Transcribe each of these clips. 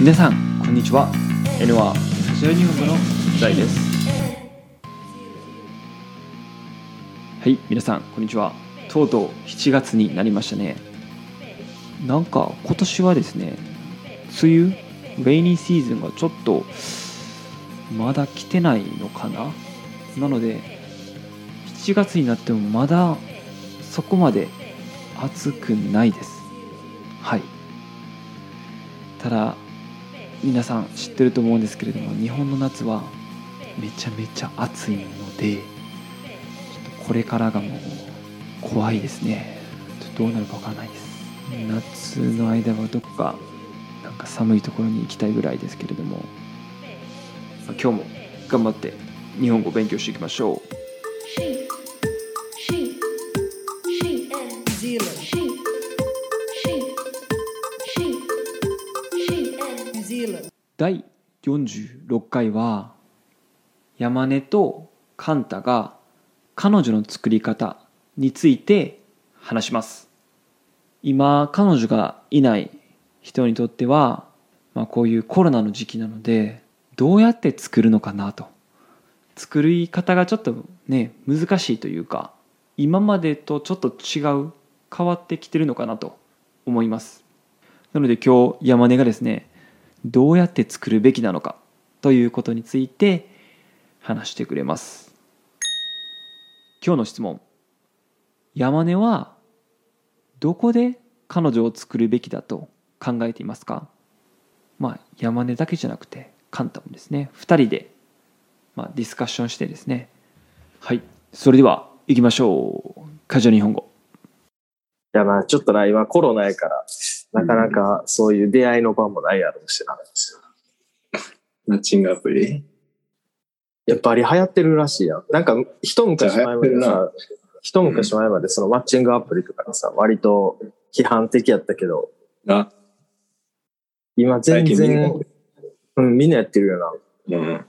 皆さんこんにちは。N はサジオ日本語の大です。はい皆さんこんにちは。とうとう7月になりましたね。なんか今年はですね梅雨レイニーシーズンがちょっとまだ来てないのかな。なので7月になってもまだそこまで暑くないです。はい。ただ皆さん知ってると思うんですけれども日本の夏はめちゃめちゃ暑いのでこれからがもう怖いですね。ちょっとどうなるかわからないです。夏の間はどこかなんか寒いところに行きたいぐらいですけれども今日も頑張って日本語を勉強していきましょう。第46回は山根とカンタが彼女の作り方について話します。今彼女がいない人にとっては、まあ、こういうコロナの時期なのでどうやって作るのかなと。作り方がちょっとね難しいというか今までとちょっと違う変わってきてるのかなと思います。なので今日山根がですねどうやって作るべきなのかということについて話してくれます。今日の質問。山根はどこで彼女を作るべきだと考えていますか？まあ山根だけじゃなくてカンタもですね。2人で、まあ、ディスカッションしてですね。はい。それでは行きましょう。カジュアル日本語。いや、まあ、ちょっとな、今コロナやから、なかなかそういう出会いの場もないやろうしな。マッチングアプリ？やっぱり流行ってるらしいやん。なんか、一昔前までさ、一昔前までそのマッチングアプリとかでさ、割と批判的やったけど、あ、今全然、うん、みんなやってるよな。うん。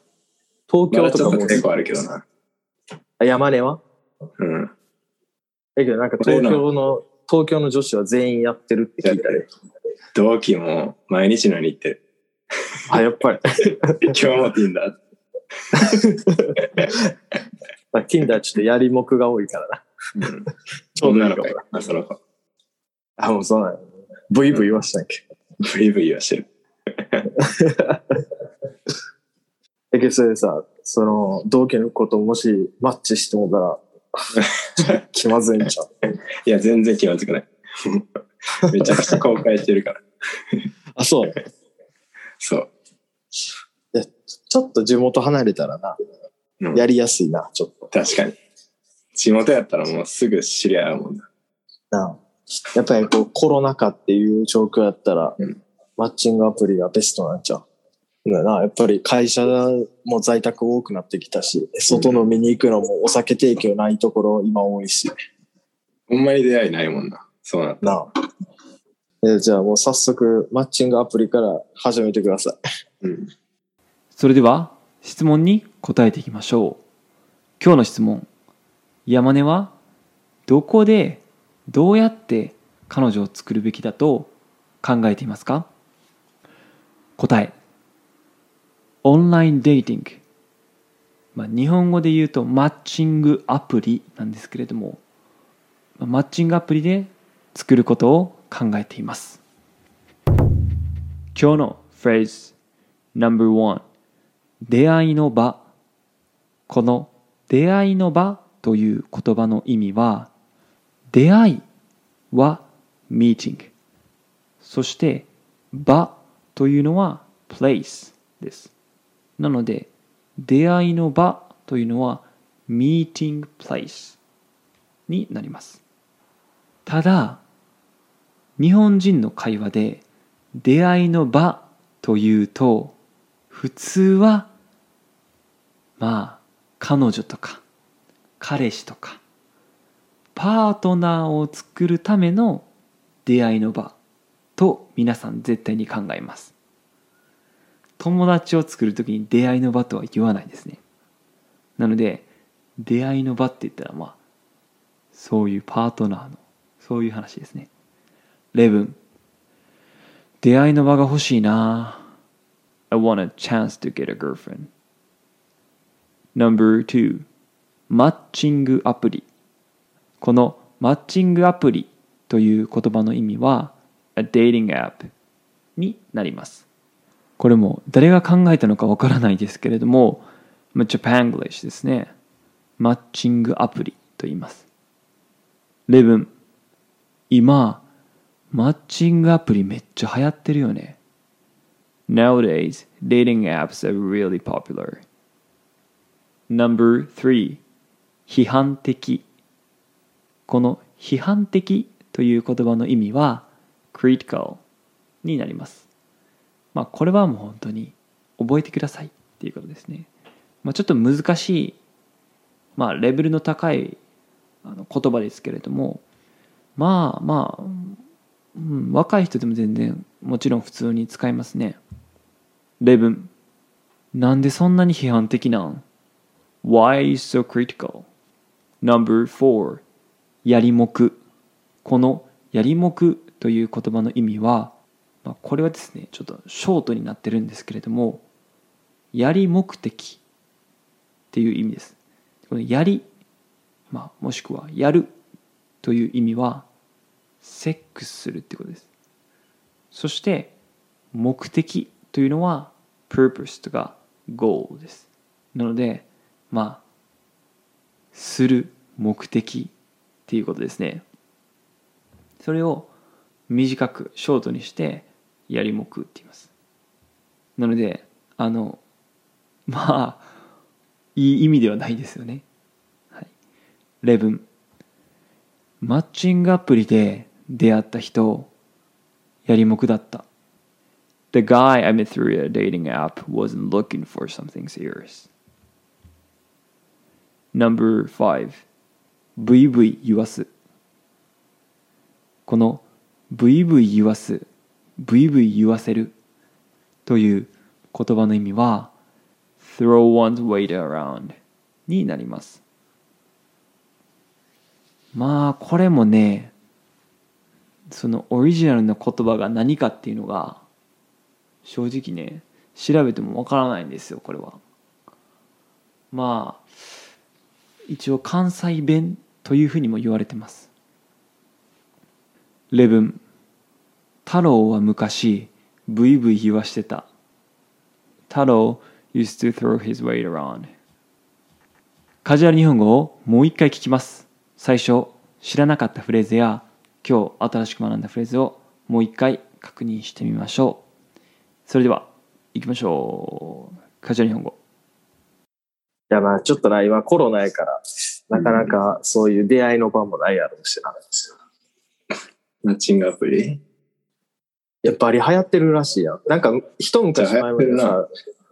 東京とかもょっと抵抗あるけどな。あ山根は？うん。だけどなんか東京の、東京の女子は全員やってるって聞いたり。同期も毎日のように行ってる。あ、やっぱり。今日も Tinder。まあ、Tinder ちょっとやりもくが多いからな。うん。ちょうどいいかもなその子。あ、もうそうなんや。ブイブイ言わしたんやけ？ど。ブイブイはしてる。だけどそれでさ、その、同期の子ともしマッチしてもたら、気まずいんちゃう？いや、全然気まずくない。めちゃくちゃ公開してるから。あ、そう？そう。ちょっと地元離れたらな、うんやりやすいな、ちょっと。確かに。地元やったらもうすぐ知り合うもんな。なやっぱりこうコロナ禍っていう状況やったら、うんマッチングアプリがベストなんちゃう？だよな、やっぱり会社も在宅多くなってきたし、外飲みに行くのもお酒提供ないところ今多いし、ほんまに出会いないもんな。そうなった。なあ。えじゃあもう早速マッチングアプリから始めてください。うん。それでは質問に答えていきましょう今日の質問山根はどこでどうやって彼女を作るべきだと考えていますか？答えオラインデーティング、まあ、日本語で言うとマッチングアプリなんですけれどもマッチングアプリで作ることを考えています。今日のフレーズ No.1 出会いの場。この出会いの場という言葉の意味は出会いは meeting そして場というのは place です。なので出会いの場というのは meeting place になります。ただ日本人の会話で出会いの場というと普通はまあ彼女とか彼氏とかパートナーを作るための出会いの場と皆さん絶対に考えます。友達を作る時に出会いの場とは言わないですね。なので出会いの場って言ったらまあそういうパートナーのそういう話ですね。レブン出会いの場が欲しいな。I want a chance to get a girlfriend. Number two マッチングアプリ。このマッチングアプリという言葉の意味は a dating app になります。これも誰が考えたのかわからないですけれどもまあ Japanglish ですね。マッチングアプリと言います。例文。今マッチングアプリめっちゃ流行ってるよね。Nowadays, dating apps are really popular. Number three 批判的。この批判的という言葉の意味は critical になります。まあこれはもう本当に覚えてくださいっていうことですね。まあ、ちょっと難しい、まあ、レベルの高いあの言葉ですけれどもまあまあ、うん、若い人でも全然もちろん普通に使いますね。例文なんでそんなに批判的なん ?Why are you so critical? Number four やりもくこのやりもくという言葉の意味は、まあ、これはですねちょっとショートになってるんですけれどもやり目的っていう意味です。このやり、まあ、もしくはやるという意味はセックスするってことです。そして目的というのは purpose とか goal です。なのでまあする目的っていうことですね。それを短くショートにしてやりもくって言いますなのであのまあいい意味ではないですよね、はい、例文マッチングアプリで出会った人やりもくだった The guy I met through a dating app wasn't looking for something serious. Number 5. VV 言わす。この VV 言わす、VV 言わせるという言葉の意味は throw one's weight around になります。まあこれもね、そのオリジナルの言葉が何かっていうのが正直ね調べてもわからないんですよこれはまあ一応関西弁というふうにも言われてます例文太郎は昔ブイブイ言わしてた。太郎 used to throw his weight around カジュアル日本語をもう一回聞きます。最初知らなかったフレーズや今日新しく学んだフレーズをもう一回確認してみましょう。それでは行きましょう。カジュアル日本語。いやまあちょっとな、今コロナやから、なかなかそういう出会いの場もないやろうしな。マッチングアプリやっぱり流行ってるらしいやん。なんか一昔前までさ、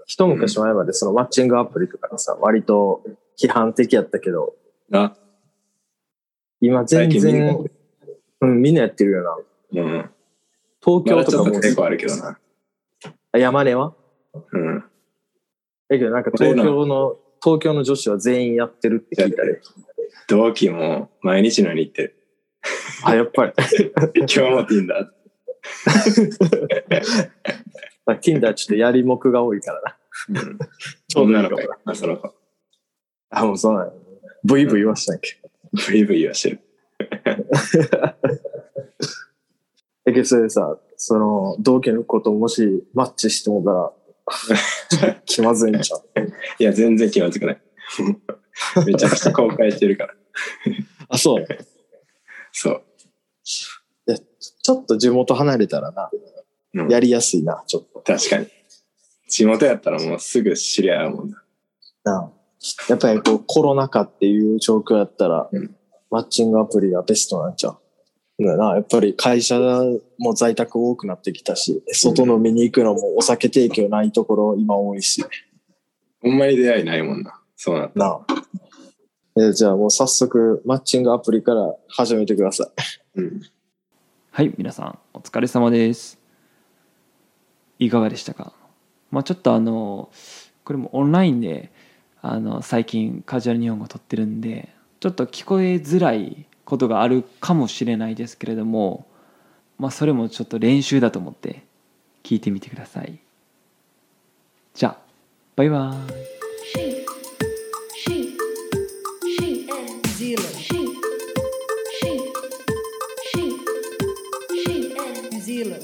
一昔前までそのマッチングアプリとかでさ、割と批判的やったけど、あ、今全然、うん、みんなやってるよな。うん。東京とかも、結構あるけどな。あ山根は？うん。だけどなんか東京の、東京の女子は全員やってるって聞いたで。同期も毎日のように行ってる。あ、やっぱり。今日も Tinder。まあ Tinder ちょっとやりもくが多いからな。うん。ちょうどい女の子いかもな。やその子。あ、もうそうなんや。ブイブイ言わしたんけ。ブイブイはしてる。だけどそれでさ、その、同期の子ともしマッチしてもたら、気まずいんちゃう？いや、全然気まずくない。めちゃくちゃ公開してるから。あ、そう。そう。ちょっと地元離れたらな、うんやりやすいな、ちょっと。確かに。地元やったらもうすぐ知り合うもんな。なやっぱりこうコロナ禍っていう状況やったら、うんマッチングアプリがベストなんちゃう？だなやっぱり会社も在宅多くなってきたし、外飲みに行くのもお酒提供ないところ今多いし、ほんまに出会いないもんな。そうなった。なじゃあもう早速マッチングアプリから始めてください。うん。はい皆さんお疲れ様です。いかがでしたか？まあちょっとあのこれもオンラインであの最近カジュアル日本語を撮ってるんでちょっと聞こえづらいことがあるかもしれないですけれどもまあそれもちょっと練習だと思って聞いてみてください。じゃあバイバイ。Zealand